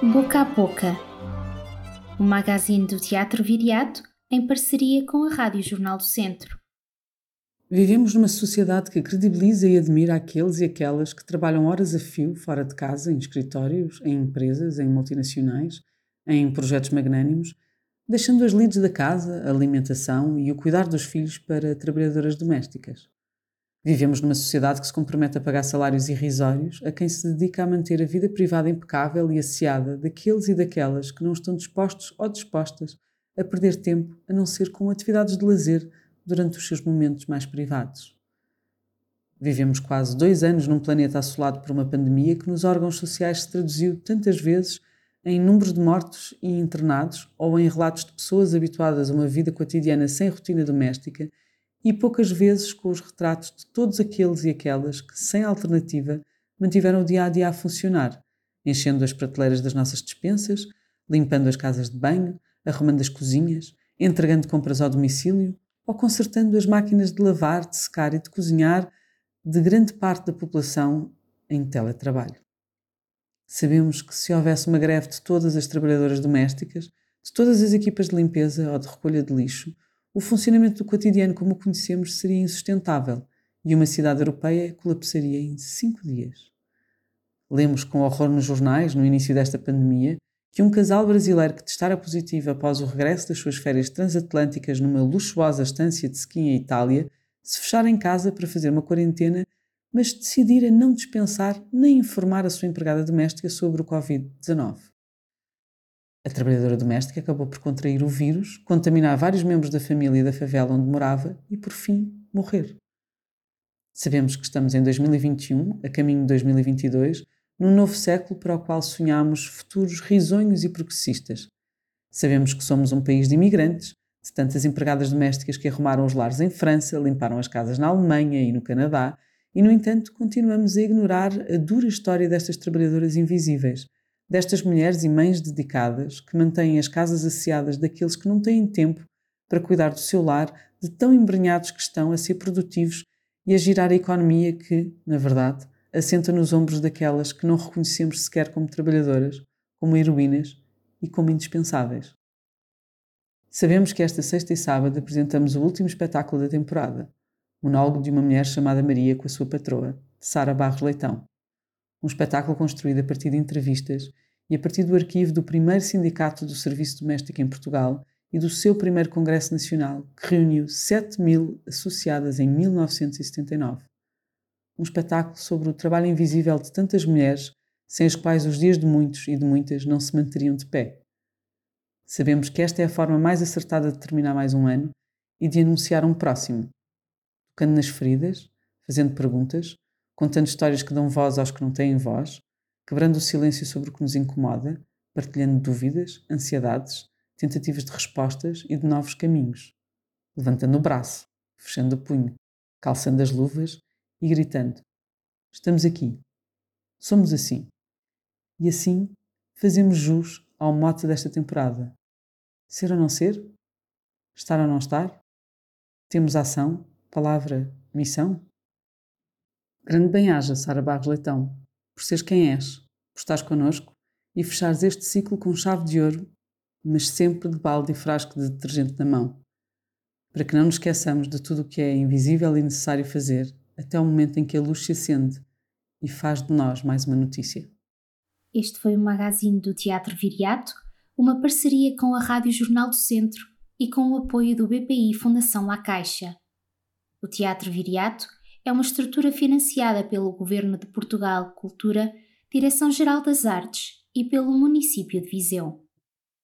Boca a Boca, o magazine do Teatro Viriato em parceria com a Rádio Jornal do Centro. Vivemos numa sociedade que credibiliza e admira aqueles e aquelas que trabalham horas a fio fora de casa, em escritórios, em empresas, em multinacionais, em projetos magnânimos, deixando as lides da casa, a alimentação e o cuidar dos filhos para trabalhadoras domésticas. Vivemos numa sociedade que se compromete a pagar salários irrisórios a quem se dedica a manter a vida privada impecável e asseada daqueles e daquelas que não estão dispostos ou dispostas a perder tempo a não ser com atividades de lazer durante os seus momentos mais privados. Vivemos quase dois anos num planeta assolado por uma pandemia que nos órgãos sociais se traduziu tantas vezes em números de mortos e internados ou em relatos de pessoas habituadas a uma vida cotidiana sem rotina doméstica e poucas vezes com os retratos de todos aqueles e aquelas que, sem alternativa, mantiveram o dia a dia a funcionar, enchendo as prateleiras das nossas despensas, limpando as casas de banho, arrumando as cozinhas, entregando compras ao domicílio ou consertando as máquinas de lavar, de secar e de cozinhar de grande parte da população em teletrabalho. Sabemos que se houvesse uma greve de todas as trabalhadoras domésticas, de todas as equipas de limpeza ou de recolha de lixo, o funcionamento do cotidiano como o conhecemos seria insustentável e uma cidade europeia colapsaria em cinco dias. Lemos com horror nos jornais, no início desta pandemia, que um casal brasileiro que testara positivo após o regresso das suas férias transatlânticas numa luxuosa estância de ski em Itália se fechara em casa para fazer uma quarentena, mas decidira não dispensar nem informar a sua empregada doméstica sobre o Covid-19. A trabalhadora doméstica acabou por contrair o vírus, contaminar vários membros da família e da favela onde morava e, por fim, morrer. Sabemos que estamos em 2021, a caminho de 2022, num novo século para o qual sonhamos futuros risonhos e progressistas. Sabemos que somos um país de imigrantes, de tantas empregadas domésticas que arrumaram os lares em França, limparam as casas na Alemanha e no Canadá, e, no entanto, continuamos a ignorar a dura história destas trabalhadoras invisíveis, destas mulheres e mães dedicadas que mantêm as casas asseadas daqueles que não têm tempo para cuidar do seu lar, de tão embrenhados que estão a ser produtivos e a girar a economia que, na verdade, assenta nos ombros daquelas que não reconhecemos sequer como trabalhadoras, como heroínas e como indispensáveis. Sabemos que esta sexta e sábado apresentamos o último espetáculo da temporada, monólogo de uma mulher chamada Maria com a sua patroa, Sara Barros Leitão. Um espetáculo construído a partir de entrevistas e a partir do arquivo do primeiro sindicato do serviço doméstico em Portugal e do seu primeiro Congresso Nacional, que reuniu 7 mil associadas em 1979 um espetáculo sobre o trabalho invisível de tantas mulheres, sem as quais os dias de muitos e de muitas não se manteriam de pé. Sabemos que esta é a forma mais acertada de terminar mais um ano e de anunciar um próximo, tocando nas feridas, fazendo perguntas, contando histórias que dão voz aos que não têm voz, quebrando o silêncio sobre o que nos incomoda, partilhando dúvidas, ansiedades, tentativas de respostas e de novos caminhos, levantando o braço, fechando o punho, calçando as luvas e gritando: Estamos aqui. Somos assim. E assim fazemos jus ao mote desta temporada: ser ou não ser? Estar ou não estar? Temos ação, palavra, missão? Grande bem-aja, Sara Barros Leitão, por seres quem és, por estares connosco e fechares este ciclo com chave de ouro, mas sempre de balde e frasco de detergente na mão, para que não nos esqueçamos de tudo o que é invisível e necessário fazer até o momento em que a luz se acende e faz de nós mais uma notícia. Este foi o magazine do Teatro Viriato, uma parceria com a Rádio Jornal do Centro e com o apoio do BPI Fundação La Caixa. O Teatro Viriato é uma estrutura financiada pelo Governo de Portugal Cultura, Direção-Geral das Artes e pelo município de Viseu.